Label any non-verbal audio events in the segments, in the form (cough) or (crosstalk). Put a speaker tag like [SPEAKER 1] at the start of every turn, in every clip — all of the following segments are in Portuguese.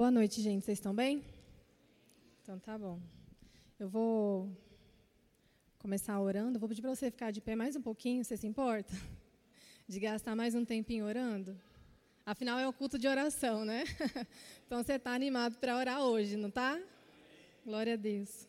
[SPEAKER 1] Boa noite, gente. Vocês estão bem? Então tá bom. Eu vou começar orando. Vou pedir para você ficar de pé mais um pouquinho, você se importa? De gastar mais um tempinho orando? Afinal, é o culto de oração, né? (laughs) Então você está animado para orar hoje, não está? Glória a Deus.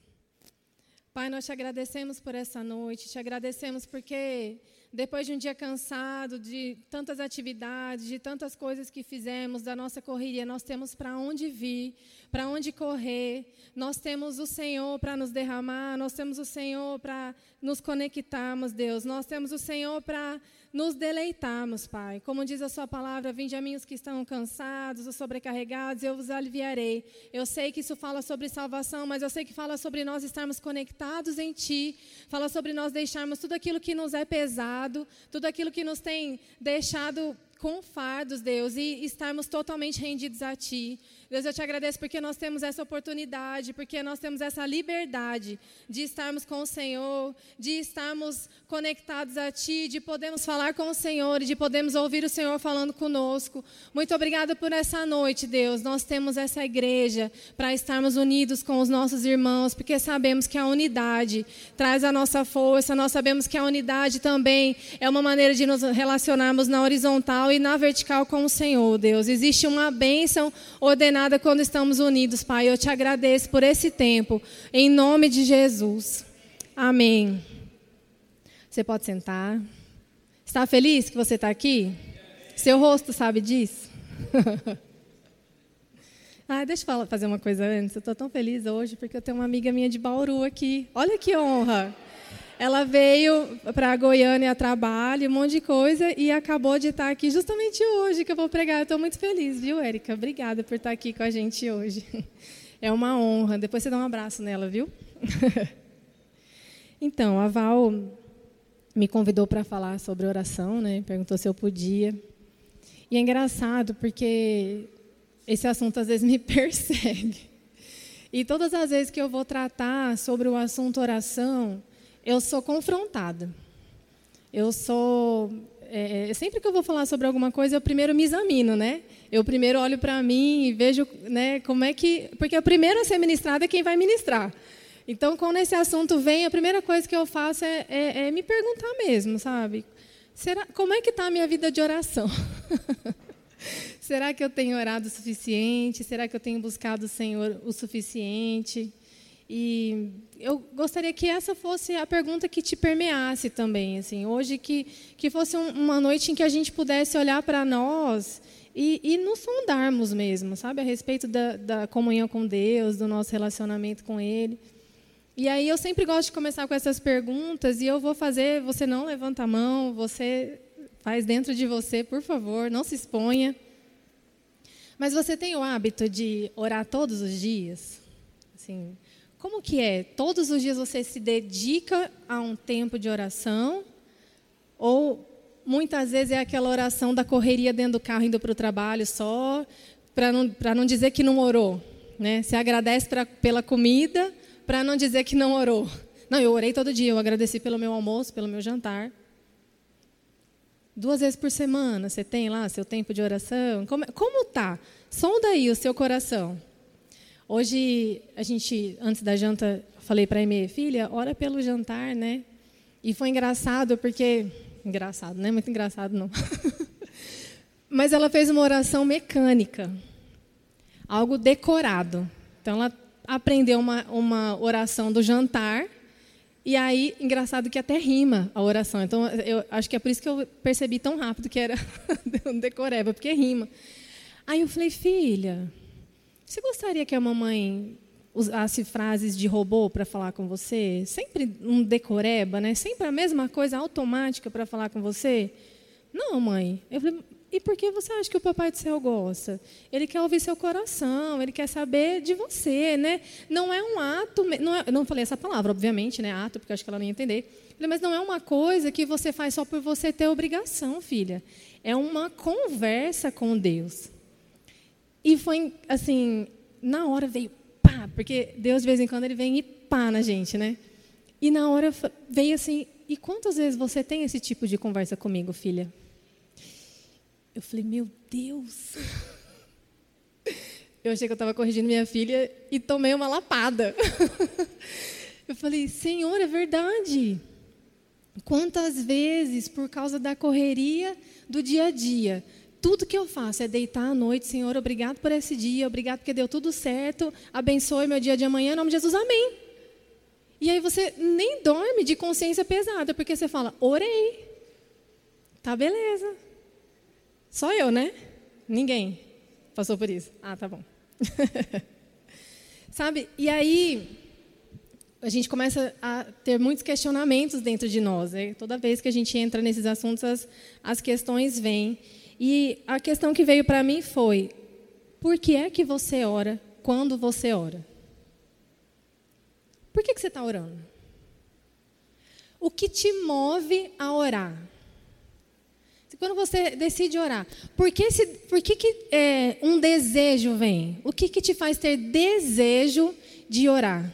[SPEAKER 1] Pai, nós te agradecemos por essa noite, te agradecemos porque depois de um dia cansado, de tantas atividades, de tantas coisas que fizemos, da nossa correria, nós temos para onde vir, para onde correr, nós temos o Senhor para nos derramar, nós temos o Senhor para nos conectarmos, Deus, nós temos o Senhor para nos deleitarmos, Pai. Como diz a Sua palavra, vinde a mim os que estão cansados, os sobrecarregados, eu vos aliviarei. Eu sei que isso fala sobre salvação, mas eu sei que fala sobre nós estarmos conectados em Ti, fala sobre nós deixarmos tudo aquilo que nos é pesado, tudo aquilo que nos tem deixado com fardos, Deus, e estarmos totalmente rendidos a Ti. Deus, eu te agradeço porque nós temos essa oportunidade, porque nós temos essa liberdade de estarmos com o Senhor, de estarmos conectados a Ti, de podermos falar com o Senhor e de podermos ouvir o Senhor falando conosco. Muito obrigada por essa noite, Deus. Nós temos essa igreja para estarmos unidos com os nossos irmãos, porque sabemos que a unidade traz a nossa força, nós sabemos que a unidade também é uma maneira de nos relacionarmos na horizontal e na vertical com o Senhor, Deus. Existe uma bênção ordenada nada quando estamos unidos, Pai. Eu te agradeço por esse tempo, em nome de Jesus. Amém. Você pode sentar. Está feliz que você está aqui? Seu rosto sabe disso? (laughs) ah, deixa eu fazer uma coisa antes. Eu estou tão feliz hoje porque eu tenho uma amiga minha de Bauru aqui. Olha que honra. Ela veio para Goiânia trabalho, um monte de coisa, e acabou de estar aqui justamente hoje que eu vou pregar. Eu estou muito feliz, viu, Érica? Obrigada por estar aqui com a gente hoje. É uma honra. Depois você dá um abraço nela, viu? (laughs) Então, a Val me convidou para falar sobre oração, né? Perguntou se eu podia. E é engraçado porque esse assunto às vezes me (laughs) persegue. E todas as vezes que eu vou tratar sobre o assunto oração, eu sou confrontada. Eu sou. É, é, sempre que eu vou falar sobre alguma coisa, eu primeiro me examino, né? Eu primeiro olho para mim e vejo né, como é que. Porque o primeiro a ser ministrado é quem vai ministrar. Então, quando esse assunto vem, a primeira coisa que eu faço é, é, é me perguntar mesmo, sabe? Será, como é que está a minha vida de oração? (laughs) Será que eu tenho orado o suficiente? Será que eu tenho buscado o Senhor o suficiente? E eu gostaria que essa fosse a pergunta que te permeasse também, assim, hoje que que fosse um, uma noite em que a gente pudesse olhar para nós e, e nos sondarmos mesmo, sabe, a respeito da, da comunhão com Deus, do nosso relacionamento com Ele. E aí eu sempre gosto de começar com essas perguntas e eu vou fazer, você não levanta a mão, você faz dentro de você, por favor, não se exponha. Mas você tem o hábito de orar todos os dias? Assim, como que é? Todos os dias você se dedica a um tempo de oração? Ou muitas vezes é aquela oração da correria dentro do carro indo para o trabalho só, para não, não dizer que não orou? Né? Você agradece pra, pela comida para não dizer que não orou. Não, eu orei todo dia, eu agradeci pelo meu almoço, pelo meu jantar. Duas vezes por semana, você tem lá seu tempo de oração? Como, como tá? Sonda aí o seu coração. Hoje, a gente, antes da janta, falei para a Eme, filha, ora pelo jantar, né? E foi engraçado, porque. Engraçado, não é muito engraçado, não. (laughs) Mas ela fez uma oração mecânica, algo decorado. Então, ela aprendeu uma, uma oração do jantar, e aí, engraçado que até rima a oração. Então, eu acho que é por isso que eu percebi tão rápido que era (laughs) decoreba, porque rima. Aí eu falei, filha, você gostaria que a mamãe usasse frases de robô para falar com você? Sempre um decoreba, né? Sempre a mesma coisa automática para falar com você? Não, mãe. Eu falei, e por que você acha que o Papai do Céu gosta? Ele quer ouvir seu coração, ele quer saber de você, né? Não é um ato, não é, não falei essa palavra, obviamente, né? Ato, porque acho que ela não ia entender. Mas não é uma coisa que você faz só por você ter obrigação, filha. É uma conversa com Deus. E foi assim, na hora veio pá, porque Deus de vez em quando ele vem e pá na gente, né? E na hora veio assim, e quantas vezes você tem esse tipo de conversa comigo, filha? Eu falei, meu Deus. (laughs) Eu achei que eu estava corrigindo minha filha e tomei uma lapada. (laughs) eu falei, Senhor, é verdade. Quantas vezes, por causa da correria do dia a dia, tudo que eu faço é deitar à noite, Senhor, obrigado por esse dia, obrigado porque deu tudo certo, abençoe meu dia de amanhã, em nome de Jesus, amém. E aí você nem dorme de consciência pesada, porque você fala, orei. Tá beleza. Só eu, né? Ninguém passou por isso. Ah, tá bom. (laughs) Sabe? E aí a gente começa a ter muitos questionamentos dentro de nós. Né? Toda vez que a gente entra nesses assuntos, as, as questões vêm. E a questão que veio para mim foi: por que é que você ora quando você ora? Por que, que você está orando? O que te move a orar? Quando você decide orar, por que, se, por que, que é, um desejo vem? O que, que te faz ter desejo de orar?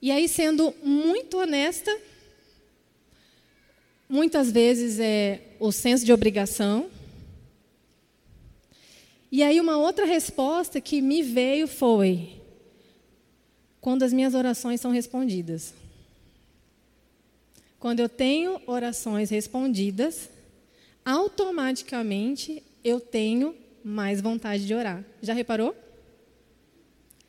[SPEAKER 1] E aí, sendo muito honesta, muitas vezes é o senso de obrigação, e aí uma outra resposta que me veio foi quando as minhas orações são respondidas. Quando eu tenho orações respondidas, automaticamente eu tenho mais vontade de orar. Já reparou?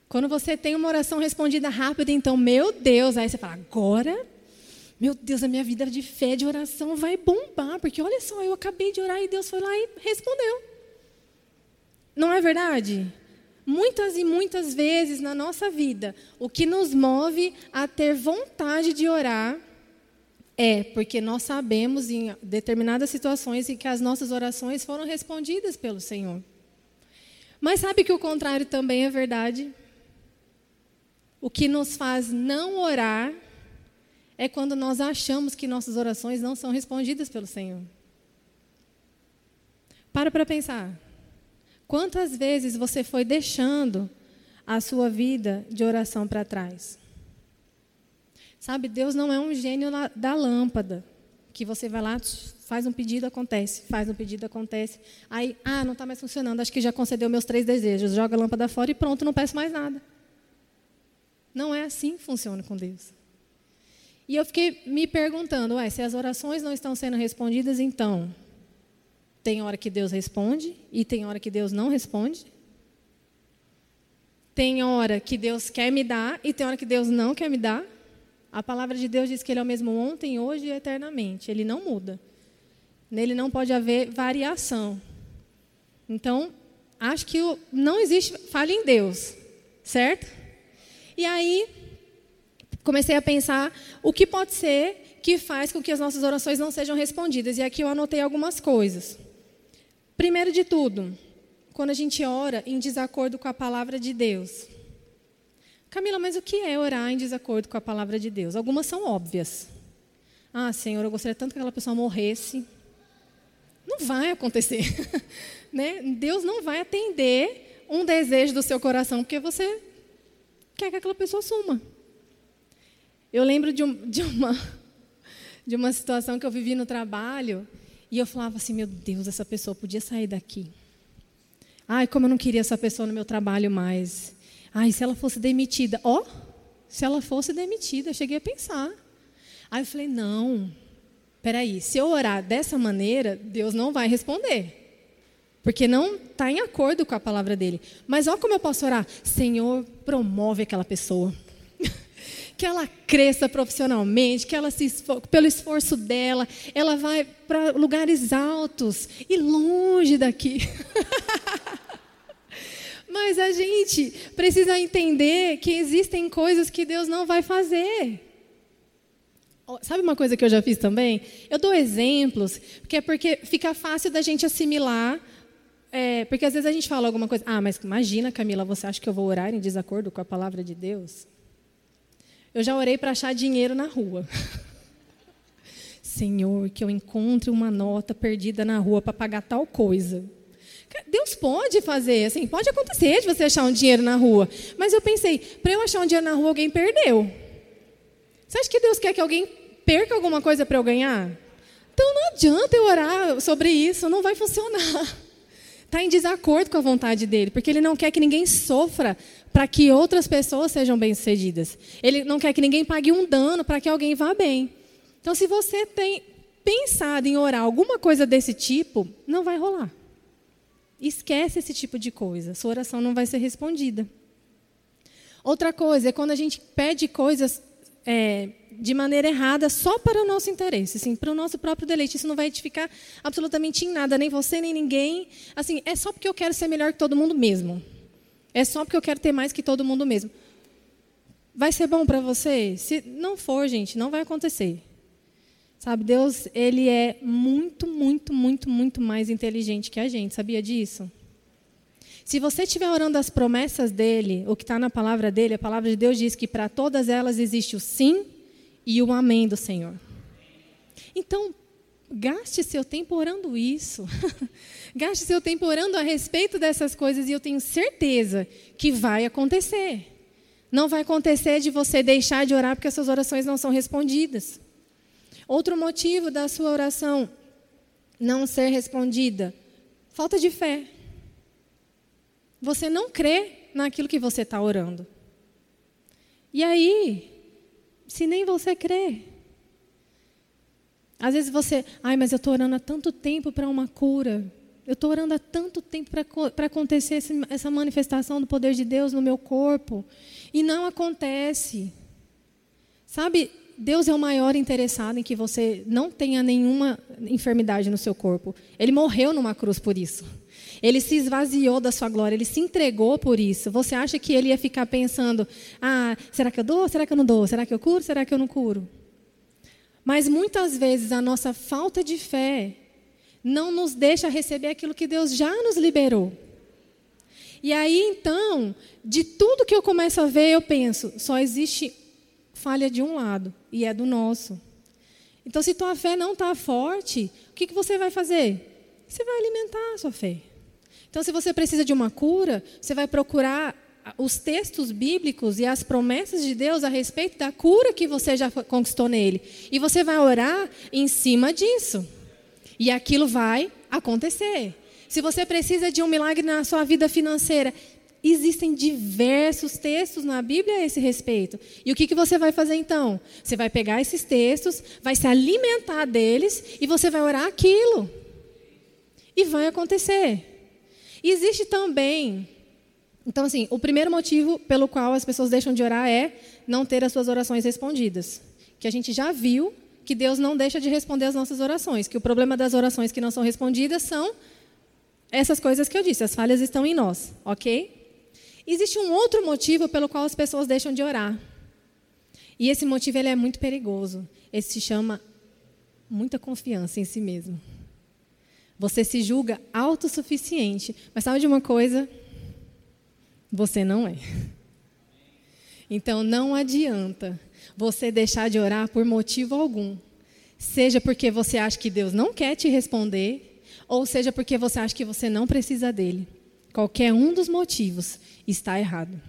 [SPEAKER 1] Quando você tem uma oração respondida rápida, então, meu Deus, aí você fala, agora, meu Deus, a minha vida de fé, de oração vai bombar, porque olha só, eu acabei de orar e Deus foi lá e respondeu. Não é verdade? Muitas e muitas vezes na nossa vida, o que nos move a ter vontade de orar é porque nós sabemos em determinadas situações em que as nossas orações foram respondidas pelo Senhor. Mas sabe que o contrário também é verdade? O que nos faz não orar é quando nós achamos que nossas orações não são respondidas pelo Senhor. Para para pensar. Quantas vezes você foi deixando a sua vida de oração para trás? Sabe, Deus não é um gênio da lâmpada, que você vai lá, faz um pedido, acontece, faz um pedido, acontece. Aí, ah, não está mais funcionando, acho que já concedeu meus três desejos, joga a lâmpada fora e pronto, não peço mais nada. Não é assim que funciona com Deus. E eu fiquei me perguntando, ué, se as orações não estão sendo respondidas, então, tem hora que Deus responde e tem hora que Deus não responde. Tem hora que Deus quer me dar e tem hora que Deus não quer me dar. A palavra de Deus diz que Ele é o mesmo ontem, hoje e eternamente. Ele não muda. Nele não pode haver variação. Então, acho que não existe falha em Deus, certo? E aí, comecei a pensar o que pode ser que faz com que as nossas orações não sejam respondidas. E aqui eu anotei algumas coisas. Primeiro de tudo, quando a gente ora em desacordo com a palavra de Deus. Camila, mas o que é orar em desacordo com a palavra de Deus? Algumas são óbvias. Ah, Senhor, eu gostaria tanto que aquela pessoa morresse. Não vai acontecer. (laughs) né? Deus não vai atender um desejo do seu coração porque você quer que aquela pessoa suma. Eu lembro de, um, (laughs) de, uma, de uma situação que eu vivi no trabalho e eu falava assim: meu Deus, essa pessoa podia sair daqui. Ai, como eu não queria essa pessoa no meu trabalho mais. Ai, se ela fosse demitida. Ó, oh, se ela fosse demitida, eu cheguei a pensar. Aí eu falei: não, peraí, se eu orar dessa maneira, Deus não vai responder. Porque não está em acordo com a palavra dele. Mas olha como eu posso orar: Senhor, promove aquela pessoa que ela cresça profissionalmente, que ela se pelo esforço dela, ela vai para lugares altos e longe daqui. (laughs) Mas a gente precisa entender que existem coisas que Deus não vai fazer. Sabe uma coisa que eu já fiz também? Eu dou exemplos, porque é porque fica fácil da gente assimilar. É, porque às vezes a gente fala alguma coisa, ah, mas imagina, Camila, você acha que eu vou orar em desacordo com a palavra de Deus? Eu já orei para achar dinheiro na rua. Senhor, que eu encontre uma nota perdida na rua para pagar tal coisa. Deus pode fazer, assim, pode acontecer de você achar um dinheiro na rua. Mas eu pensei, para eu achar um dinheiro na rua, alguém perdeu. Você acha que Deus quer que alguém perca alguma coisa para eu ganhar? Então não adianta eu orar sobre isso, não vai funcionar. Está em desacordo com a vontade dele, porque ele não quer que ninguém sofra para que outras pessoas sejam bem-sucedidas. Ele não quer que ninguém pague um dano para que alguém vá bem. Então, se você tem pensado em orar alguma coisa desse tipo, não vai rolar. Esquece esse tipo de coisa, sua oração não vai ser respondida. Outra coisa é quando a gente pede coisas é, de maneira errada só para o nosso interesse, assim, para o nosso próprio deleite. Isso não vai edificar absolutamente em nada, nem você, nem ninguém. Assim, é só porque eu quero ser melhor que todo mundo mesmo. É só porque eu quero ter mais que todo mundo mesmo. Vai ser bom para você? Se não for, gente, não vai acontecer. Sabe, Deus, ele é muito, muito, muito, muito mais inteligente que a gente. Sabia disso? Se você estiver orando as promessas dele, o que está na palavra dele, a palavra de Deus diz que para todas elas existe o sim e o amém do Senhor. Então, gaste seu tempo orando isso. (laughs) gaste seu tempo orando a respeito dessas coisas e eu tenho certeza que vai acontecer. Não vai acontecer de você deixar de orar porque as suas orações não são respondidas. Outro motivo da sua oração não ser respondida: falta de fé. Você não crê naquilo que você está orando. E aí, se nem você crê. Às vezes você, ai, mas eu estou orando há tanto tempo para uma cura. Eu estou orando há tanto tempo para acontecer esse, essa manifestação do poder de Deus no meu corpo. E não acontece. Sabe, Deus é o maior interessado em que você não tenha nenhuma enfermidade no seu corpo. Ele morreu numa cruz por isso. Ele se esvaziou da sua glória, ele se entregou por isso. Você acha que ele ia ficar pensando: ah, será que eu dou? Será que eu não dou? Será que eu curo? Será que eu não curo? Mas muitas vezes a nossa falta de fé não nos deixa receber aquilo que Deus já nos liberou. E aí então, de tudo que eu começo a ver, eu penso: só existe falha de um lado, e é do nosso. Então, se tua fé não está forte, o que, que você vai fazer? Você vai alimentar a sua fé. Então, se você precisa de uma cura, você vai procurar os textos bíblicos e as promessas de Deus a respeito da cura que você já conquistou nele. E você vai orar em cima disso. E aquilo vai acontecer. Se você precisa de um milagre na sua vida financeira, existem diversos textos na Bíblia a esse respeito. E o que, que você vai fazer então? Você vai pegar esses textos, vai se alimentar deles e você vai orar aquilo. E vai acontecer. E existe também. Então, assim, o primeiro motivo pelo qual as pessoas deixam de orar é não ter as suas orações respondidas. Que a gente já viu que Deus não deixa de responder as nossas orações. Que o problema das orações que não são respondidas são essas coisas que eu disse, as falhas estão em nós, ok? Existe um outro motivo pelo qual as pessoas deixam de orar. E esse motivo ele é muito perigoso. Esse se chama muita confiança em si mesmo. Você se julga autossuficiente. Mas sabe de uma coisa? Você não é. Então não adianta você deixar de orar por motivo algum. Seja porque você acha que Deus não quer te responder, ou seja porque você acha que você não precisa dele. Qualquer um dos motivos está errado.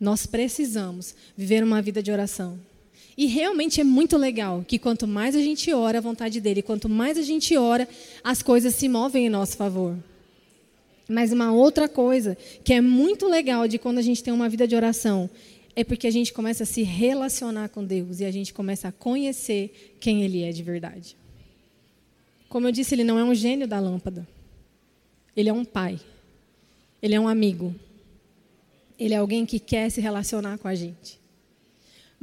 [SPEAKER 1] Nós precisamos viver uma vida de oração. E realmente é muito legal que quanto mais a gente ora a vontade dele, quanto mais a gente ora, as coisas se movem em nosso favor. Mas uma outra coisa que é muito legal de quando a gente tem uma vida de oração é porque a gente começa a se relacionar com Deus e a gente começa a conhecer quem Ele é de verdade. Como eu disse, Ele não é um gênio da lâmpada. Ele é um pai. Ele é um amigo. Ele é alguém que quer se relacionar com a gente.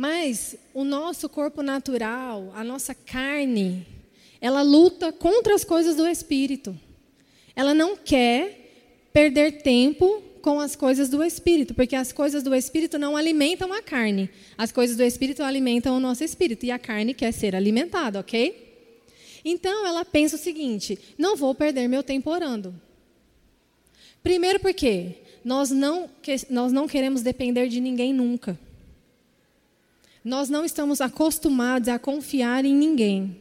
[SPEAKER 1] Mas o nosso corpo natural, a nossa carne, ela luta contra as coisas do espírito. Ela não quer perder tempo com as coisas do espírito, porque as coisas do espírito não alimentam a carne. As coisas do espírito alimentam o nosso espírito e a carne quer ser alimentada, ok? Então ela pensa o seguinte: não vou perder meu tempo orando. Primeiro porque nós não, nós não queremos depender de ninguém nunca. Nós não estamos acostumados a confiar em ninguém.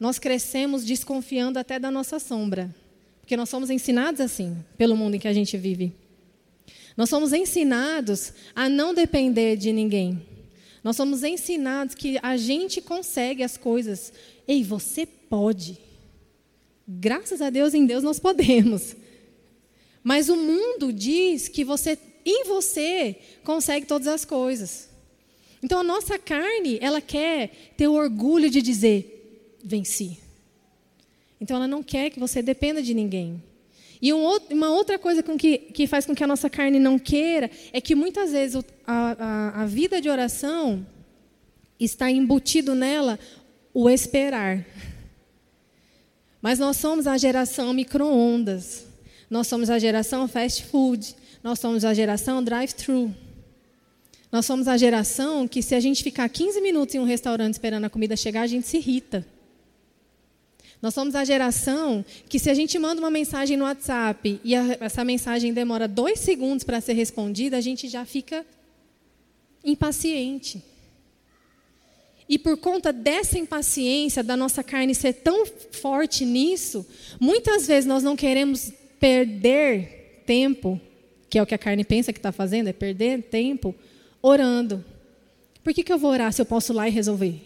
[SPEAKER 1] Nós crescemos desconfiando até da nossa sombra. Porque nós somos ensinados assim, pelo mundo em que a gente vive. Nós somos ensinados a não depender de ninguém. Nós somos ensinados que a gente consegue as coisas. Ei, você pode. Graças a Deus, em Deus nós podemos. Mas o mundo diz que você, em você, consegue todas as coisas. Então a nossa carne, ela quer ter o orgulho de dizer: venci. Então ela não quer que você dependa de ninguém. E um outro, uma outra coisa que, que faz com que a nossa carne não queira é que muitas vezes a, a, a vida de oração está embutido nela o esperar. Mas nós somos a geração micro-ondas. Nós somos a geração fast food. Nós somos a geração drive-thru. Nós somos a geração que, se a gente ficar 15 minutos em um restaurante esperando a comida chegar, a gente se irrita. Nós somos a geração que, se a gente manda uma mensagem no WhatsApp e a, essa mensagem demora dois segundos para ser respondida, a gente já fica impaciente. E por conta dessa impaciência, da nossa carne ser tão forte nisso, muitas vezes nós não queremos perder tempo, que é o que a carne pensa que está fazendo, é perder tempo, orando. Por que, que eu vou orar se eu posso ir lá e resolver?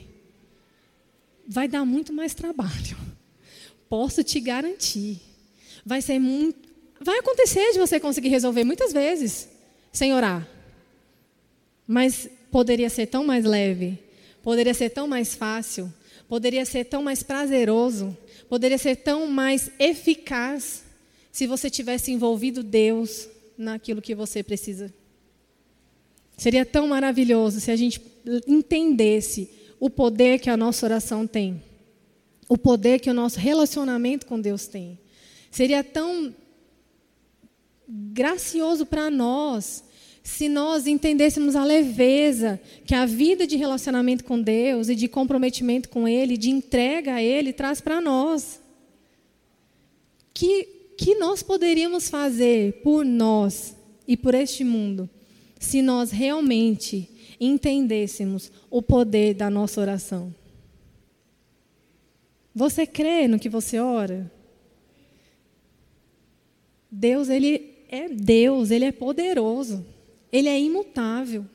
[SPEAKER 1] Vai dar muito mais trabalho. (laughs) Posso te garantir. Vai ser muito. Vai acontecer de você conseguir resolver muitas vezes sem orar. Mas poderia ser tão mais leve, poderia ser tão mais fácil, poderia ser tão mais prazeroso, poderia ser tão mais eficaz se você tivesse envolvido Deus naquilo que você precisa Seria tão maravilhoso se a gente entendesse o poder que a nossa oração tem, o poder que o nosso relacionamento com Deus tem. Seria tão gracioso para nós se nós entendêssemos a leveza que a vida de relacionamento com Deus e de comprometimento com Ele, de entrega a Ele, traz para nós. Que, que nós poderíamos fazer por nós e por este mundo se nós realmente entendêssemos o poder da nossa oração. Você crê no que você ora? Deus, ele é Deus, ele é poderoso, ele é imutável.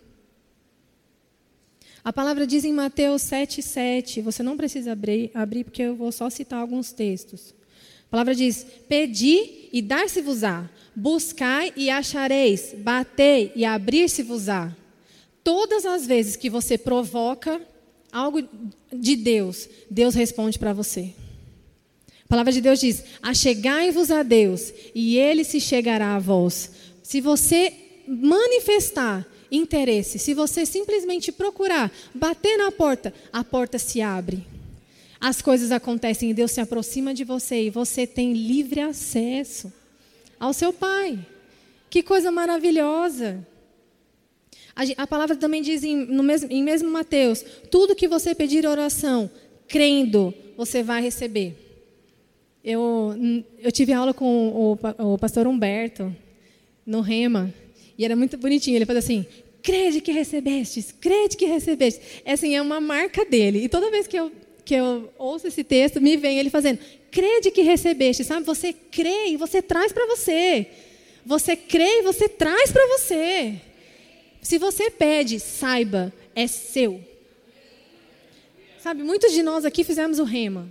[SPEAKER 1] A palavra diz em Mateus 7,7, você não precisa abrir, abrir, porque eu vou só citar alguns textos. A palavra diz: Pedi e dar-se-vos-á, buscai e achareis, batei e abrir-se-vos-á. Todas as vezes que você provoca algo de Deus, Deus responde para você. A palavra de Deus diz: Achegai-vos a Deus, e Ele se chegará a vós. Se você manifestar interesse, se você simplesmente procurar, bater na porta, a porta se abre as coisas acontecem e Deus se aproxima de você e você tem livre acesso ao seu Pai. Que coisa maravilhosa! A, palavra também diz em, no mesmo, em mesmo Mateus: tudo que você pedir oração, crendo, você vai receber. Eu, eu tive aula com o, o pastor Humberto, no Rema, e era muito bonitinho. Ele fazia assim: crede que recebestes, crede que recebestes. É, assim, é uma marca dele. E toda vez que eu que eu ouço esse texto, me vem ele fazendo: crede que recebeste, sabe? Você crê e você traz para você. Você crê e você traz para você. Se você pede, saiba, é seu. Sabe, muitos de nós aqui fizemos o rema.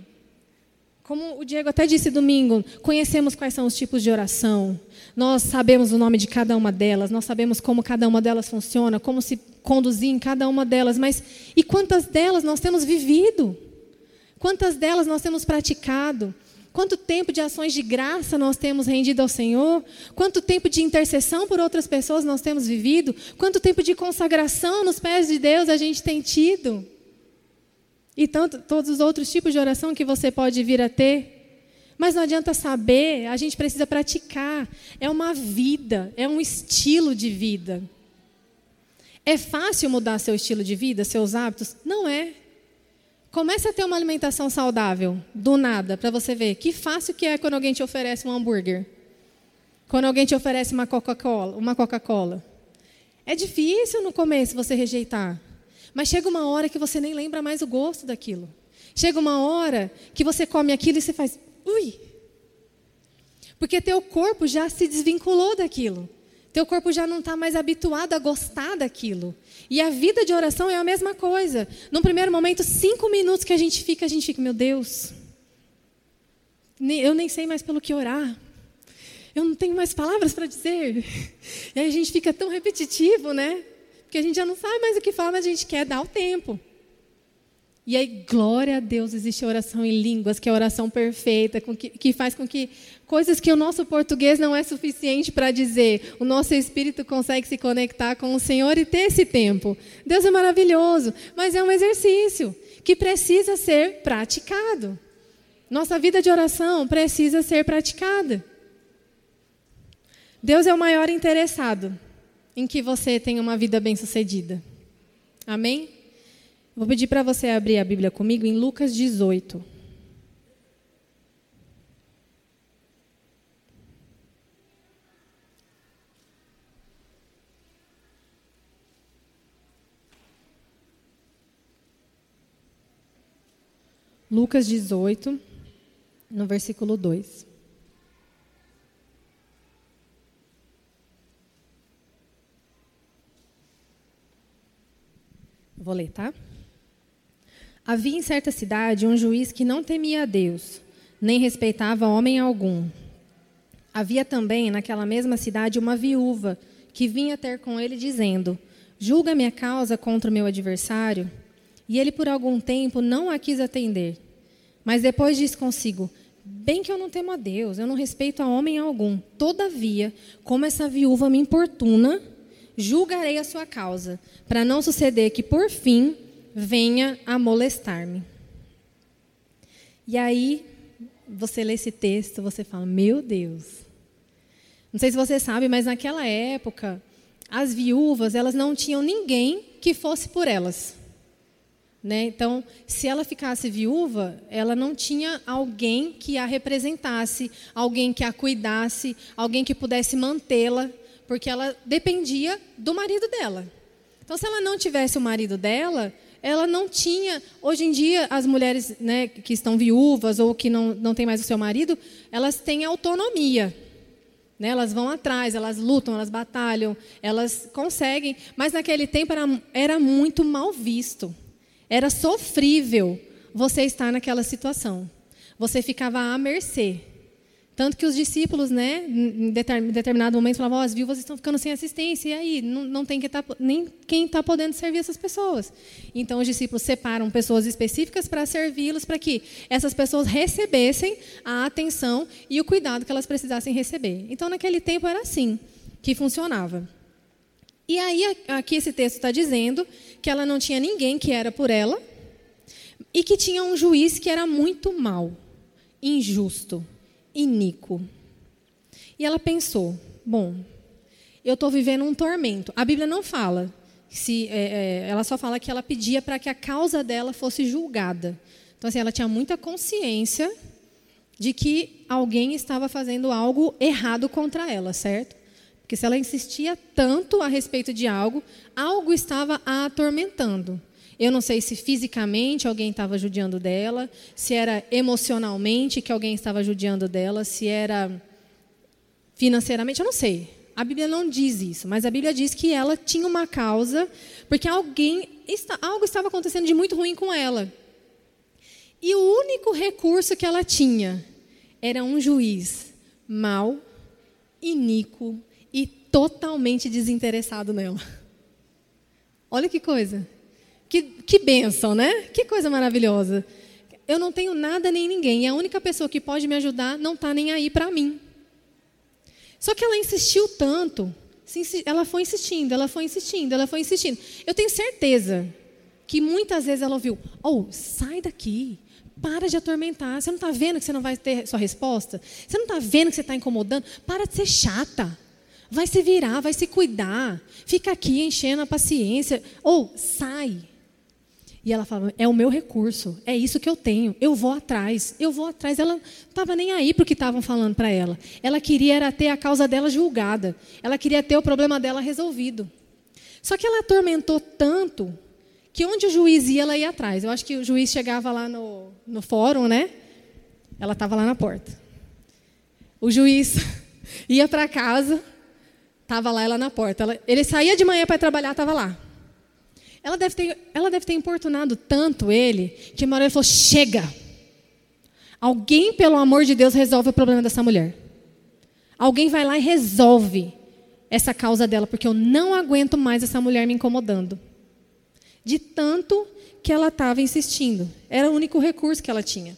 [SPEAKER 1] Como o Diego até disse domingo, conhecemos quais são os tipos de oração. Nós sabemos o nome de cada uma delas, nós sabemos como cada uma delas funciona, como se conduzir em cada uma delas, mas e quantas delas nós temos vivido? Quantas delas nós temos praticado? Quanto tempo de ações de graça nós temos rendido ao Senhor? Quanto tempo de intercessão por outras pessoas nós temos vivido? Quanto tempo de consagração nos pés de Deus a gente tem tido? E tanto, todos os outros tipos de oração que você pode vir a ter. Mas não adianta saber, a gente precisa praticar. É uma vida, é um estilo de vida. É fácil mudar seu estilo de vida, seus hábitos? Não é. Comece a ter uma alimentação saudável, do nada, para você ver que fácil que é quando alguém te oferece um hambúrguer. Quando alguém te oferece uma Coca-Cola, uma Coca-Cola. É difícil no começo você rejeitar. Mas chega uma hora que você nem lembra mais o gosto daquilo. Chega uma hora que você come aquilo e você faz, ui. Porque teu corpo já se desvinculou daquilo. Teu corpo já não está mais habituado a gostar daquilo. E a vida de oração é a mesma coisa. Num primeiro momento, cinco minutos que a gente fica, a gente fica, meu Deus, eu nem sei mais pelo que orar. Eu não tenho mais palavras para dizer. (laughs) E aí a gente fica tão repetitivo, né? Porque a gente já não sabe mais o que falar, mas a gente quer dar o tempo. E aí, glória a Deus, existe a oração em línguas, que é a oração perfeita, que, que faz com que coisas que o nosso português não é suficiente para dizer, o nosso espírito consegue se conectar com o Senhor e ter esse tempo. Deus é maravilhoso, mas é um exercício que precisa ser praticado. Nossa vida de oração precisa ser praticada. Deus é o maior interessado em que você tenha uma vida bem-sucedida. Amém? Vou pedir para você abrir a Bíblia comigo em Lucas 18. Lucas 18, no versículo 2. Vou ler, tá? Havia em certa cidade um juiz que não temia a Deus, nem respeitava homem algum. Havia também naquela mesma cidade uma viúva que vinha ter com ele dizendo: Julga minha causa contra o meu adversário. E ele por algum tempo não a quis atender. Mas depois disse consigo: Bem que eu não temo a Deus, eu não respeito a homem algum. Todavia, como essa viúva me importuna, julgarei a sua causa, para não suceder que por fim venha a molestar-me. E aí, você lê esse texto, você fala: Meu Deus. Não sei se você sabe, mas naquela época, as viúvas, elas não tinham ninguém que fosse por elas. Né? Então, se ela ficasse viúva, ela não tinha alguém que a representasse, alguém que a cuidasse, alguém que pudesse mantê-la, porque ela dependia do marido dela. Então, se ela não tivesse o marido dela, ela não tinha. Hoje em dia, as mulheres né, que estão viúvas ou que não, não têm mais o seu marido, elas têm autonomia. Né, elas vão atrás, elas lutam, elas batalham, elas conseguem. Mas naquele tempo era, era muito mal visto. Era sofrível você estar naquela situação. Você ficava à mercê. Tanto que os discípulos, né, em determinado momento, falavam: oh, as viúvas estão ficando sem assistência, e aí? Não, não tem que tá, nem quem está podendo servir essas pessoas. Então, os discípulos separam pessoas específicas para servi-los, para que essas pessoas recebessem a atenção e o cuidado que elas precisassem receber. Então, naquele tempo, era assim que funcionava. E aí, aqui esse texto está dizendo que ela não tinha ninguém que era por ela e que tinha um juiz que era muito mau, injusto iníquo. E ela pensou: bom, eu estou vivendo um tormento. A Bíblia não fala, se, é, é, ela só fala que ela pedia para que a causa dela fosse julgada. Então, assim, ela tinha muita consciência de que alguém estava fazendo algo errado contra ela, certo? Porque se ela insistia tanto a respeito de algo, algo estava a atormentando. Eu não sei se fisicamente alguém estava judiando dela, se era emocionalmente que alguém estava judiando dela, se era financeiramente, eu não sei. A Bíblia não diz isso, mas a Bíblia diz que ela tinha uma causa, porque alguém, algo estava acontecendo de muito ruim com ela. E o único recurso que ela tinha era um juiz mau, iníquo totalmente desinteressado nela. Olha que coisa. Que, que bênção, né? Que coisa maravilhosa. Eu não tenho nada nem ninguém. E a única pessoa que pode me ajudar não está nem aí para mim. Só que ela insistiu tanto. Ela foi insistindo, ela foi insistindo, ela foi insistindo. Eu tenho certeza que muitas vezes ela ouviu: Oh, sai daqui. Para de atormentar. Você não está vendo que você não vai ter sua resposta? Você não está vendo que você está incomodando? Para de ser chata. Vai se virar, vai se cuidar. Fica aqui enchendo a paciência. Ou sai. E ela falava: é o meu recurso, é isso que eu tenho, eu vou atrás, eu vou atrás. Ela não estava nem aí para o que estavam falando para ela. Ela queria era ter a causa dela julgada, ela queria ter o problema dela resolvido. Só que ela atormentou tanto que onde o juiz ia, ela ia atrás. Eu acho que o juiz chegava lá no, no fórum, né? Ela estava lá na porta. O juiz (laughs) ia para casa, estava lá ela na porta. Ela, ele saía de manhã para trabalhar, estava lá. Ela deve, ter, ela deve ter importunado tanto ele, que uma hora ele falou: chega. Alguém, pelo amor de Deus, resolve o problema dessa mulher. Alguém vai lá e resolve essa causa dela, porque eu não aguento mais essa mulher me incomodando. De tanto que ela estava insistindo. Era o único recurso que ela tinha.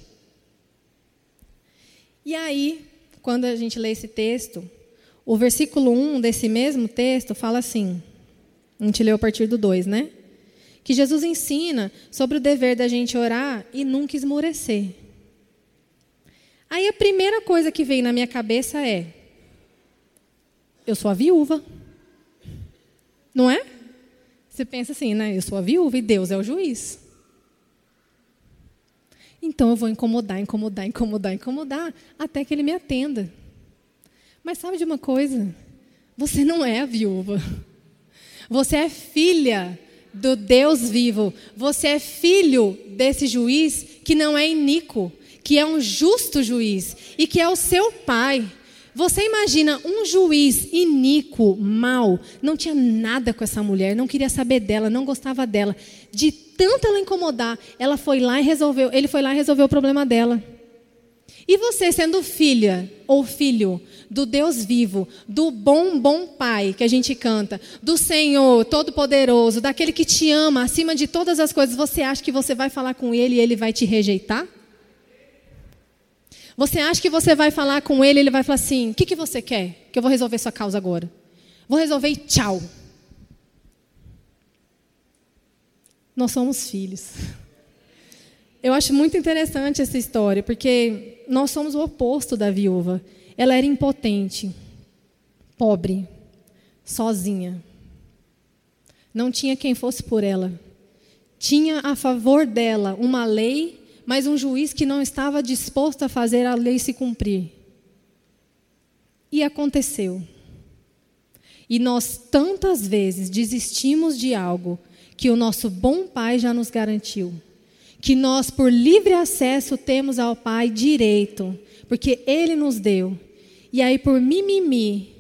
[SPEAKER 1] E aí, quando a gente lê esse texto, o versículo 1 desse mesmo texto fala assim: a gente leu a partir do 2, né? Que Jesus ensina sobre o dever da gente orar e nunca esmorecer. Aí a primeira coisa que vem na minha cabeça é: eu sou a viúva. Não é? Você pensa assim, né? Eu sou a viúva e Deus é o juiz. Então eu vou incomodar, incomodar, incomodar, incomodar, até que ele me atenda. Mas sabe de uma coisa? Você não é a viúva. Você é filha do Deus vivo. Você é filho desse juiz que não é iníquo, que é um justo juiz e que é o seu pai. Você imagina um juiz iníquo, mau, não tinha nada com essa mulher, não queria saber dela, não gostava dela. De tanto ela incomodar, ela foi lá e resolveu, ele foi lá e resolveu o problema dela. E você sendo filha ou filho do Deus vivo, do bom, bom Pai que a gente canta, do Senhor Todo-Poderoso, daquele que te ama acima de todas as coisas, você acha que você vai falar com ele e ele vai te rejeitar? Você acha que você vai falar com ele e ele vai falar assim: o que, que você quer? Que eu vou resolver sua causa agora. Vou resolver e tchau. Nós somos filhos. Eu acho muito interessante essa história, porque nós somos o oposto da viúva. Ela era impotente, pobre, sozinha. Não tinha quem fosse por ela. Tinha a favor dela uma lei, mas um juiz que não estava disposto a fazer a lei se cumprir. E aconteceu. E nós tantas vezes desistimos de algo que o nosso bom Pai já nos garantiu. Que nós, por livre acesso, temos ao Pai direito, porque Ele nos deu. E aí, por mimimi,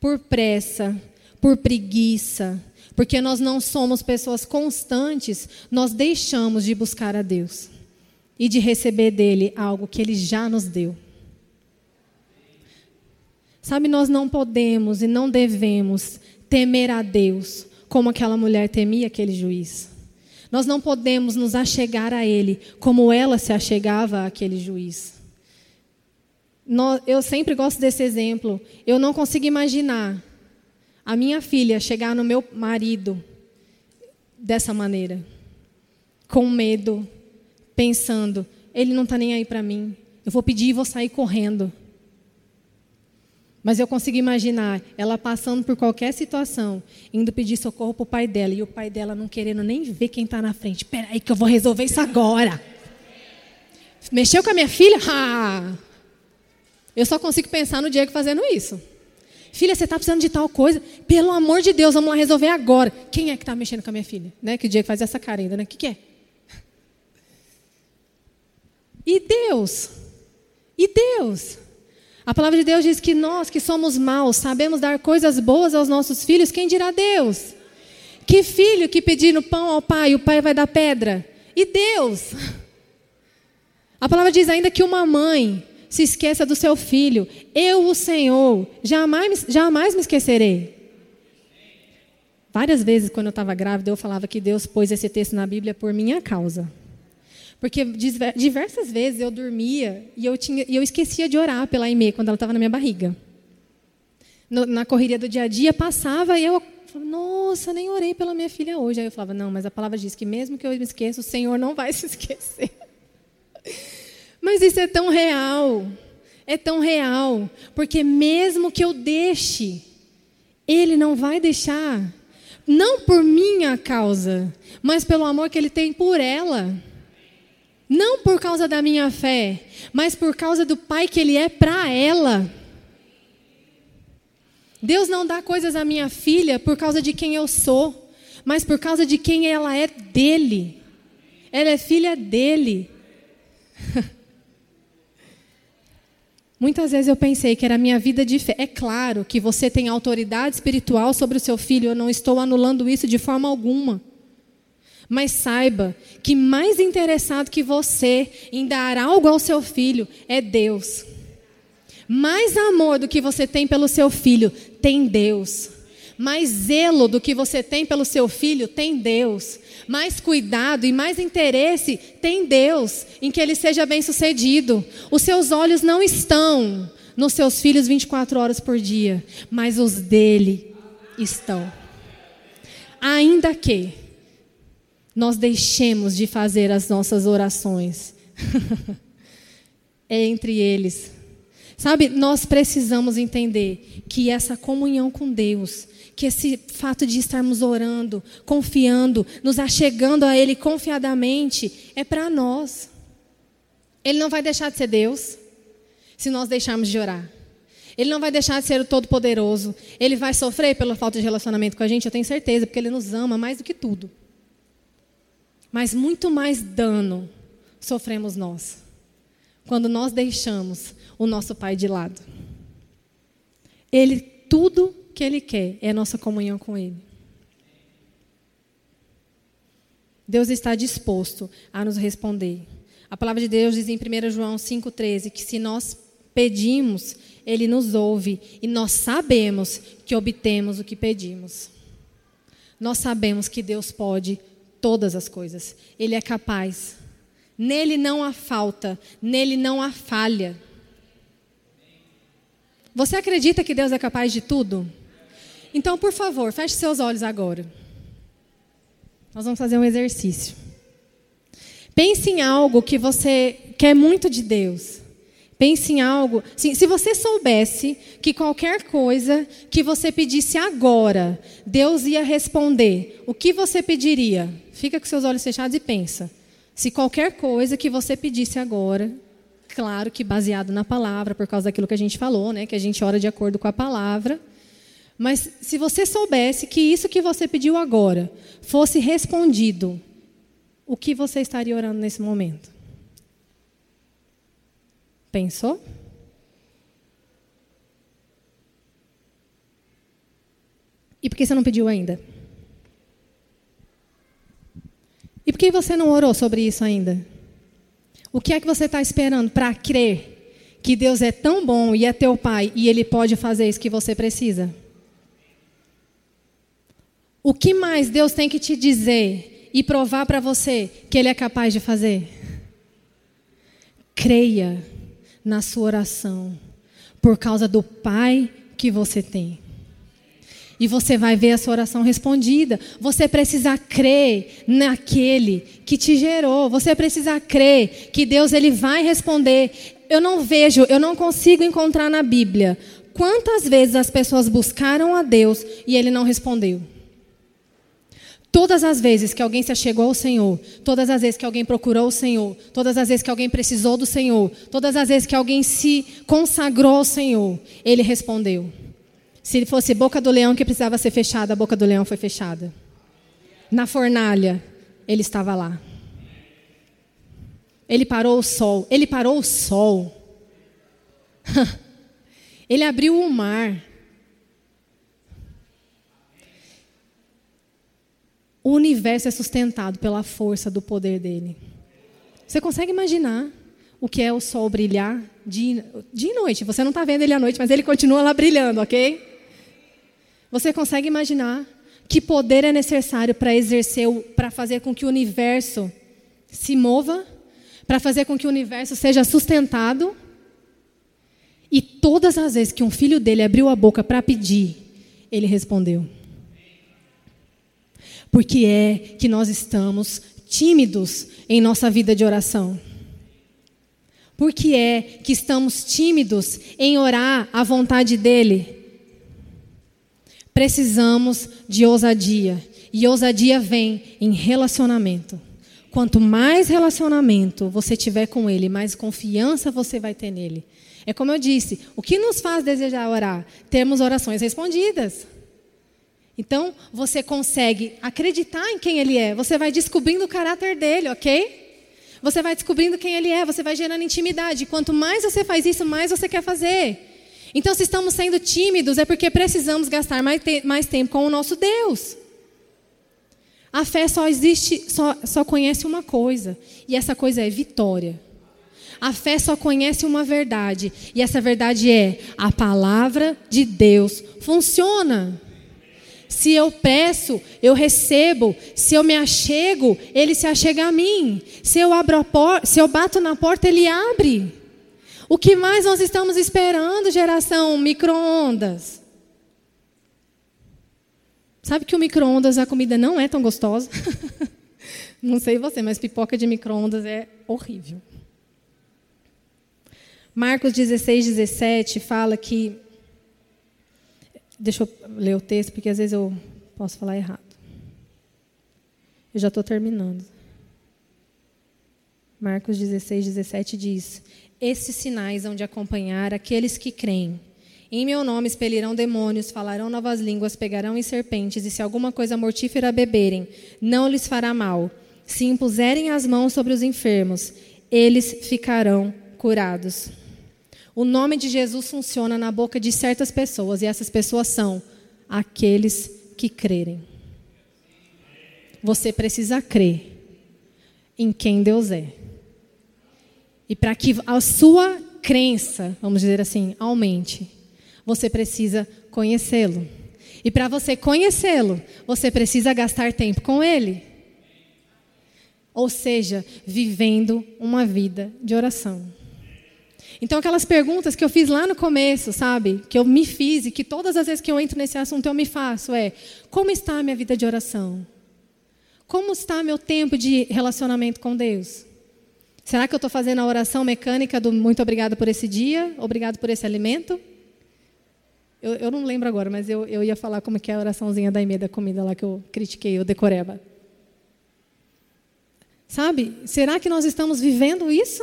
[SPEAKER 1] por pressa, por preguiça, porque nós não somos pessoas constantes, nós deixamos de buscar a Deus e de receber dele algo que ele já nos deu. Sabe, nós não podemos e não devemos temer a Deus como aquela mulher temia aquele juiz. Nós não podemos nos achegar a ele como ela se achegava àquele juiz. Eu sempre gosto desse exemplo. Eu não consigo imaginar a minha filha chegar no meu marido dessa maneira, com medo, pensando: ele não está nem aí para mim. Eu vou pedir e vou sair correndo. Mas eu consigo imaginar ela passando por qualquer situação, indo pedir socorro para o pai dela, e o pai dela não querendo nem ver quem está na frente. Espera aí que eu vou resolver isso agora. Mexeu com a minha filha? Ah! Eu só consigo pensar no Diego fazendo isso. Filha, você está precisando de tal coisa? Pelo amor de Deus, vamos lá resolver agora. Quem é que está mexendo com a minha filha? Né? Que o Diego faz essa cara ainda, né? O que, que é? E Deus? E Deus? A palavra de Deus diz que nós que somos maus sabemos dar coisas boas aos nossos filhos, quem dirá Deus? Que filho que pedindo pão ao pai, o pai vai dar pedra? E Deus? A palavra diz ainda que uma mãe se esqueça do seu filho. Eu, o Senhor, jamais, jamais me esquecerei. Várias vezes, quando eu estava grávida, eu falava que Deus pôs esse texto na Bíblia por minha causa. Porque diversas vezes eu dormia e eu, tinha, e eu esquecia de orar pela Aimee quando ela estava na minha barriga. No, na correria do dia a dia, passava e eu falava, nossa, nem orei pela minha filha hoje. Aí eu falava, não, mas a palavra diz que mesmo que eu me esqueça, o Senhor não vai (laughs) se esquecer. mas isso é tão real. É tão real. Porque mesmo que eu deixe, Ele não vai deixar. Não por minha causa, mas pelo amor que Ele tem por ela. Não por causa da minha fé, mas por causa do pai que ele é para ela. Deus não dá coisas à minha filha por causa de quem eu sou, mas por causa de quem ela é dele. Ela é filha dele. (laughs) Muitas vezes eu pensei que era a minha vida de fé. É claro que você tem autoridade espiritual sobre o seu filho, eu não estou anulando isso de forma alguma. Mas saiba que mais interessado que você em dar algo ao seu filho é Deus. Mais amor do que você tem pelo seu filho tem Deus. Mais zelo do que você tem pelo seu filho tem Deus. Mais cuidado e mais interesse tem Deus em que ele seja bem-sucedido. Os seus olhos não estão nos seus filhos 24 horas por dia, mas os dele estão. Ainda que nós deixemos de fazer as nossas orações. é (laughs) entre eles. Sabe, nós precisamos entender que essa comunhão com Deus, que esse fato de estarmos orando, confiando, nos achegando a Ele confiadamente, é para nós. Ele não vai deixar de ser Deus se nós deixarmos de orar. Ele não vai deixar de ser o Todo-Poderoso. Ele vai sofrer pela falta de relacionamento com a gente, eu tenho certeza, porque Ele nos ama mais do que tudo. Mas muito mais dano sofremos nós quando nós deixamos o nosso Pai de lado. Ele, tudo que Ele quer é a nossa comunhão com Ele. Deus está disposto a nos responder. A palavra de Deus diz em 1 João 5,13 que se nós pedimos, Ele nos ouve e nós sabemos que obtemos o que pedimos. Nós sabemos que Deus pode todas as coisas. Ele é capaz. Nele não há falta, nele não há falha. Você acredita que Deus é capaz de tudo? Então, por favor, feche seus olhos agora. Nós vamos fazer um exercício. Pense em algo que você quer muito de Deus. Pense em algo. Sim, se você soubesse que qualquer coisa que você pedisse agora, Deus ia responder, o que você pediria? Fica com seus olhos fechados e pensa. Se qualquer coisa que você pedisse agora, claro que baseado na palavra, por causa daquilo que a gente falou, né, que a gente ora de acordo com a palavra. Mas se você soubesse que isso que você pediu agora fosse respondido, o que você estaria orando nesse momento? Pensou? E por que você não pediu ainda? E por que você não orou sobre isso ainda? O que é que você está esperando para crer que Deus é tão bom e é teu Pai e Ele pode fazer isso que você precisa? O que mais Deus tem que te dizer e provar para você que Ele é capaz de fazer? Creia na sua oração, por causa do Pai que você tem. E você vai ver a sua oração respondida. Você precisa crer naquele que te gerou. Você precisa crer que Deus ele vai responder. Eu não vejo, eu não consigo encontrar na Bíblia quantas vezes as pessoas buscaram a Deus e ele não respondeu. Todas as vezes que alguém se achegou ao Senhor, todas as vezes que alguém procurou o Senhor, todas as vezes que alguém precisou do Senhor, todas as vezes que alguém se consagrou ao Senhor, ele respondeu. Se fosse boca do leão que precisava ser fechada, a boca do leão foi fechada. Na fornalha, ele estava lá. Ele parou o sol. Ele parou o sol. (laughs) ele abriu o mar. O universo é sustentado pela força do poder dele. Você consegue imaginar o que é o sol brilhar de, de noite? Você não está vendo ele à noite, mas ele continua lá brilhando, ok? Você consegue imaginar que poder é necessário para exercer, para fazer com que o universo se mova, para fazer com que o universo seja sustentado? E todas as vezes que um filho dele abriu a boca para pedir, ele respondeu. Porque é que nós estamos tímidos em nossa vida de oração. Por que é que estamos tímidos em orar a vontade dele? precisamos de ousadia. E ousadia vem em relacionamento. Quanto mais relacionamento você tiver com Ele, mais confiança você vai ter nele. É como eu disse: o que nos faz desejar orar? Temos orações respondidas. Então, você consegue acreditar em quem Ele é. Você vai descobrindo o caráter dele, ok? Você vai descobrindo quem Ele é. Você vai gerando intimidade. Quanto mais você faz isso, mais você quer fazer. Então, se estamos sendo tímidos, é porque precisamos gastar mais, te mais tempo com o nosso Deus. A fé só existe, só, só conhece uma coisa, e essa coisa é vitória. A fé só conhece uma verdade, e essa verdade é: a palavra de Deus funciona. Se eu peço, eu recebo. Se eu me achego, ele se achega a mim. Se eu, abro a porta, se eu bato na porta, ele abre. O que mais nós estamos esperando, geração micro-ondas? Sabe que o micro-ondas a comida não é tão gostosa? (laughs) não sei você, mas pipoca de micro-ondas é horrível. Marcos 16, 17 fala que Deixa eu ler o texto, porque às vezes eu posso falar errado. Eu já estou terminando. Marcos 16, 17 diz: Esses sinais hão de acompanhar aqueles que creem. Em meu nome expelirão demônios, falarão novas línguas, pegarão em serpentes, e se alguma coisa mortífera beberem, não lhes fará mal. Se impuserem as mãos sobre os enfermos, eles ficarão curados. O nome de Jesus funciona na boca de certas pessoas, e essas pessoas são aqueles que crerem. Você precisa crer em quem Deus é. E para que a sua crença, vamos dizer assim, aumente, você precisa conhecê-lo. E para você conhecê-lo, você precisa gastar tempo com ele. Ou seja, vivendo uma vida de oração. Então, aquelas perguntas que eu fiz lá no começo, sabe? Que eu me fiz e que todas as vezes que eu entro nesse assunto eu me faço é: como está a minha vida de oração? Como está meu tempo de relacionamento com Deus? Será que eu estou fazendo a oração mecânica do muito obrigado por esse dia, obrigado por esse alimento? Eu, eu não lembro agora, mas eu, eu ia falar como que é a oraçãozinha da Imê da comida lá que eu critiquei, o decoreba. Sabe? Será que nós estamos vivendo isso?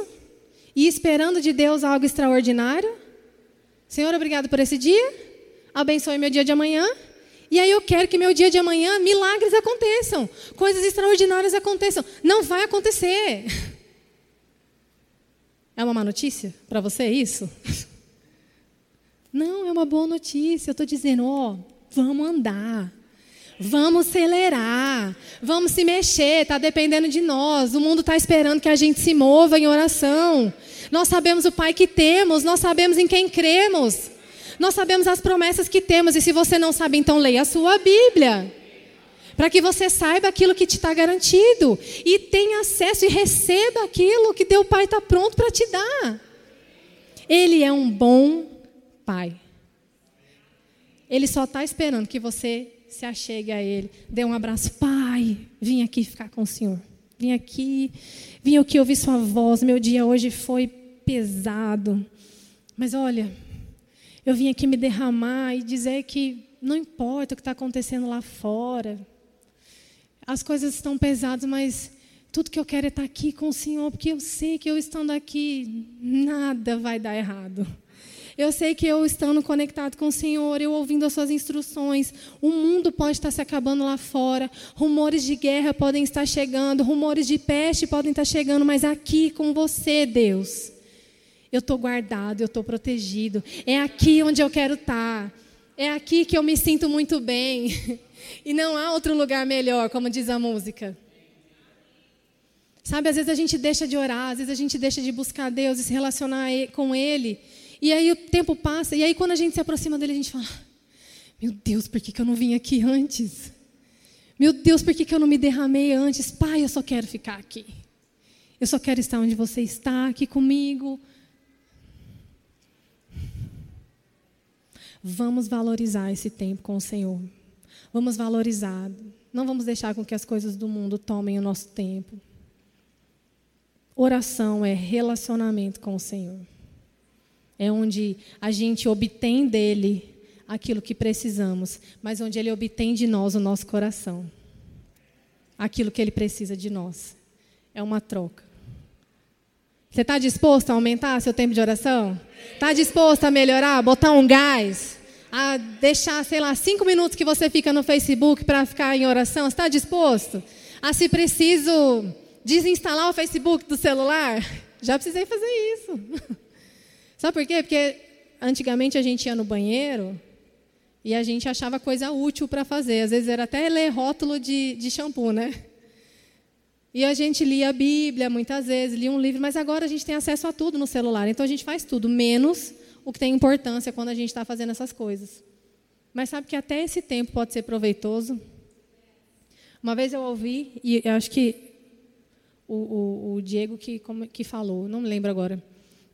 [SPEAKER 1] E esperando de Deus algo extraordinário. Senhor, obrigado por esse dia. Abençoe meu dia de amanhã. E aí eu quero que meu dia de amanhã milagres aconteçam, coisas extraordinárias aconteçam. Não vai acontecer. É uma má notícia para você isso? (laughs) Não, é uma boa notícia. Eu estou dizendo, ó, oh, vamos andar. Vamos acelerar, vamos se mexer, está dependendo de nós. O mundo está esperando que a gente se mova em oração. Nós sabemos o Pai que temos, nós sabemos em quem cremos, nós sabemos as promessas que temos. E se você não sabe, então leia a sua Bíblia, para que você saiba aquilo que te está garantido e tenha acesso e receba aquilo que teu Pai está pronto para te dar. Ele é um bom Pai. Ele só está esperando que você se achegue a Ele, dê um abraço. Pai, vim aqui ficar com o Senhor. Vim aqui, vim aqui ouvir Sua voz. Meu dia hoje foi pesado. Mas olha, eu vim aqui me derramar e dizer que não importa o que está acontecendo lá fora. As coisas estão pesadas, mas tudo que eu quero é estar aqui com o Senhor, porque eu sei que eu estando aqui, nada vai dar errado. Eu sei que eu estando conectado com o Senhor, eu ouvindo as suas instruções, o mundo pode estar se acabando lá fora, rumores de guerra podem estar chegando, rumores de peste podem estar chegando, mas aqui com você, Deus, eu estou guardado, eu estou protegido. É aqui onde eu quero estar. É aqui que eu me sinto muito bem. (laughs) E não há outro lugar melhor, como diz a música. Sabe, às vezes a gente deixa de orar, às vezes a gente deixa de buscar Deus e se relacionar com Ele. E aí o tempo passa, e aí quando a gente se aproxima dele, a gente fala: Meu Deus, por que, que eu não vim aqui antes? Meu Deus, por que, que eu não me derramei antes? Pai, eu só quero ficar aqui. Eu só quero estar onde você está, aqui comigo. Vamos valorizar esse tempo com o Senhor. Vamos valorizar. Não vamos deixar com que as coisas do mundo tomem o nosso tempo. Oração é relacionamento com o Senhor. É onde a gente obtém dele aquilo que precisamos, mas onde ele obtém de nós o nosso coração. Aquilo que ele precisa de nós. É uma troca. Você está disposto a aumentar seu tempo de oração? Está disposto a melhorar, botar um gás? A deixar, sei lá, cinco minutos que você fica no Facebook para ficar em oração? Está disposto? A se preciso desinstalar o Facebook do celular? Já precisei fazer isso. (laughs) Sabe por quê? Porque antigamente a gente ia no banheiro E a gente achava coisa útil para fazer. Às vezes era até ler rótulo de, de shampoo, né? E a gente lia a Bíblia muitas vezes, lia um livro, mas agora a gente tem acesso a tudo no celular. Então a gente faz tudo, menos o que tem importância quando a gente está fazendo essas coisas. Mas sabe que até esse tempo pode ser proveitoso? Uma vez eu ouvi, e eu acho que o, o, o Diego que, como, que falou, não me lembro agora.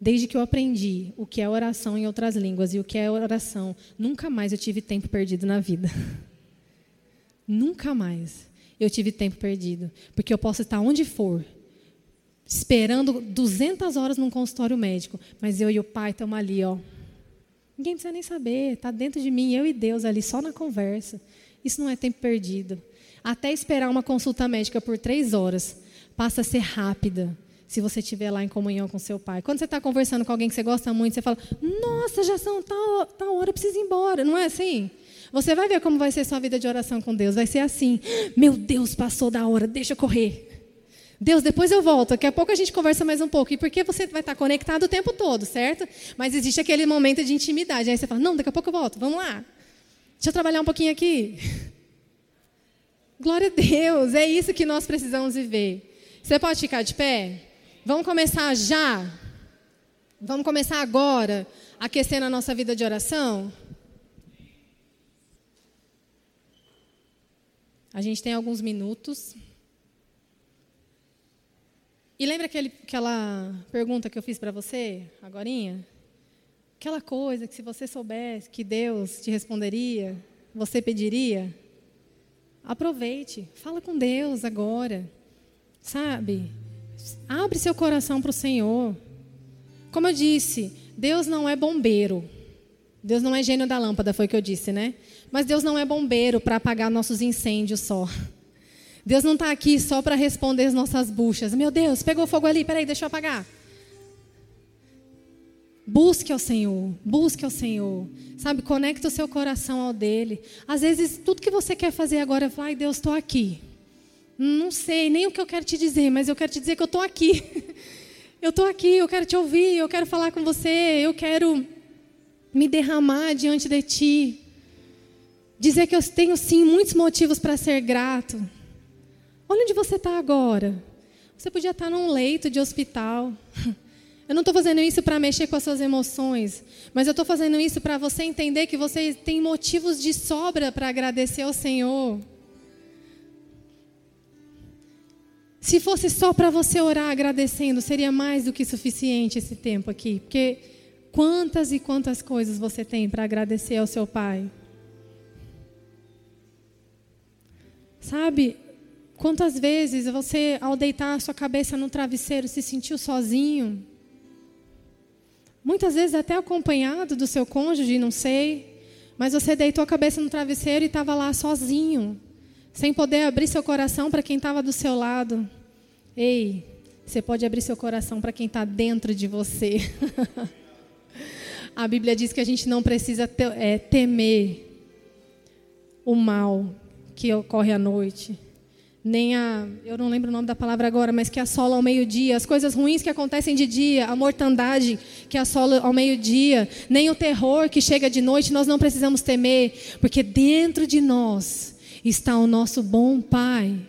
[SPEAKER 1] Desde que eu aprendi o que é oração em outras línguas e o que é oração, nunca mais eu tive tempo perdido na vida. (laughs) nunca mais eu tive tempo perdido. Porque eu posso estar onde for, esperando 200 horas num consultório médico, mas eu e o pai estamos ali, ó. Ninguém precisa nem saber, está dentro de mim, eu e Deus ali, só na conversa. Isso não é tempo perdido. Até esperar uma consulta médica por três horas passa a ser rápida se você estiver lá em comunhão com seu pai. Quando você está conversando com alguém que você gosta muito, você fala: Nossa, já são tal, tal hora, eu preciso ir embora. Não é assim? Você vai ver como vai ser sua vida de oração com Deus. Vai ser assim: Meu Deus, passou da hora, deixa eu correr. Deus, depois eu volto. Daqui a pouco a gente conversa mais um pouco. E porque você vai estar conectado o tempo todo, certo? Mas existe aquele momento de intimidade. Aí você fala: Não, daqui a pouco eu volto. Vamos lá. Deixa eu trabalhar um pouquinho aqui. (laughs) Glória a Deus. É isso que nós precisamos viver. Você pode ficar de pé? Vamos começar já? Vamos começar agora, aquecendo a nossa vida de oração? A gente tem alguns minutos. E lembra aquele, aquela pergunta que eu fiz para você, agora? Aquela coisa que se você soubesse que Deus te responderia, você pediria? Aproveite, fala com Deus agora. Sabe? Abre seu coração para o Senhor. Como eu disse, Deus não é bombeiro. Deus não é gênio da lâmpada, foi o que eu disse, né? Mas Deus não é bombeiro para apagar nossos incêndios só. Deus não está aqui só para responder as nossas buchas. Meu Deus, pegou fogo ali, peraí, deixa eu apagar. Busque ao Senhor, busque ao Senhor. Sabe, conecta o seu coração ao dele. Às vezes, tudo que você quer fazer agora é falar, ai Deus, estou aqui. Não sei nem o que eu quero te dizer, mas eu quero te dizer que eu estou aqui. (laughs) Eu estou aqui, eu quero te ouvir, eu quero falar com você, eu quero me derramar diante de ti. Dizer que eu tenho sim muitos motivos para ser grato. Olha onde você está agora. Você podia estar num leito de hospital. (laughs) Eu não estou fazendo isso para mexer com as suas emoções, mas eu estou fazendo isso para você entender que você tem motivos de sobra para agradecer ao Senhor. Se fosse só para você orar agradecendo, seria mais do que suficiente esse tempo aqui, porque Quantas e quantas coisas você tem para agradecer ao seu pai? Sabe, quantas vezes você, ao deitar a sua cabeça no travesseiro, se sentiu sozinho? Muitas vezes até acompanhado do seu cônjuge, não sei. Mas você deitou a cabeça no travesseiro e estava lá sozinho, sem poder abrir seu coração para quem estava do seu lado. Ei, você pode abrir seu coração para quem está dentro de você. (laughs) a Bíblia diz que a gente não precisa é, temer o mal que ocorre à noite, nem a, eu não lembro o nome da palavra agora, mas que assola ao meio-dia, as coisas ruins que acontecem de dia, a mortandade que assola ao meio-dia, nem o terror que chega de noite, nós não precisamos temer, porque dentro de nós está o nosso bom Pai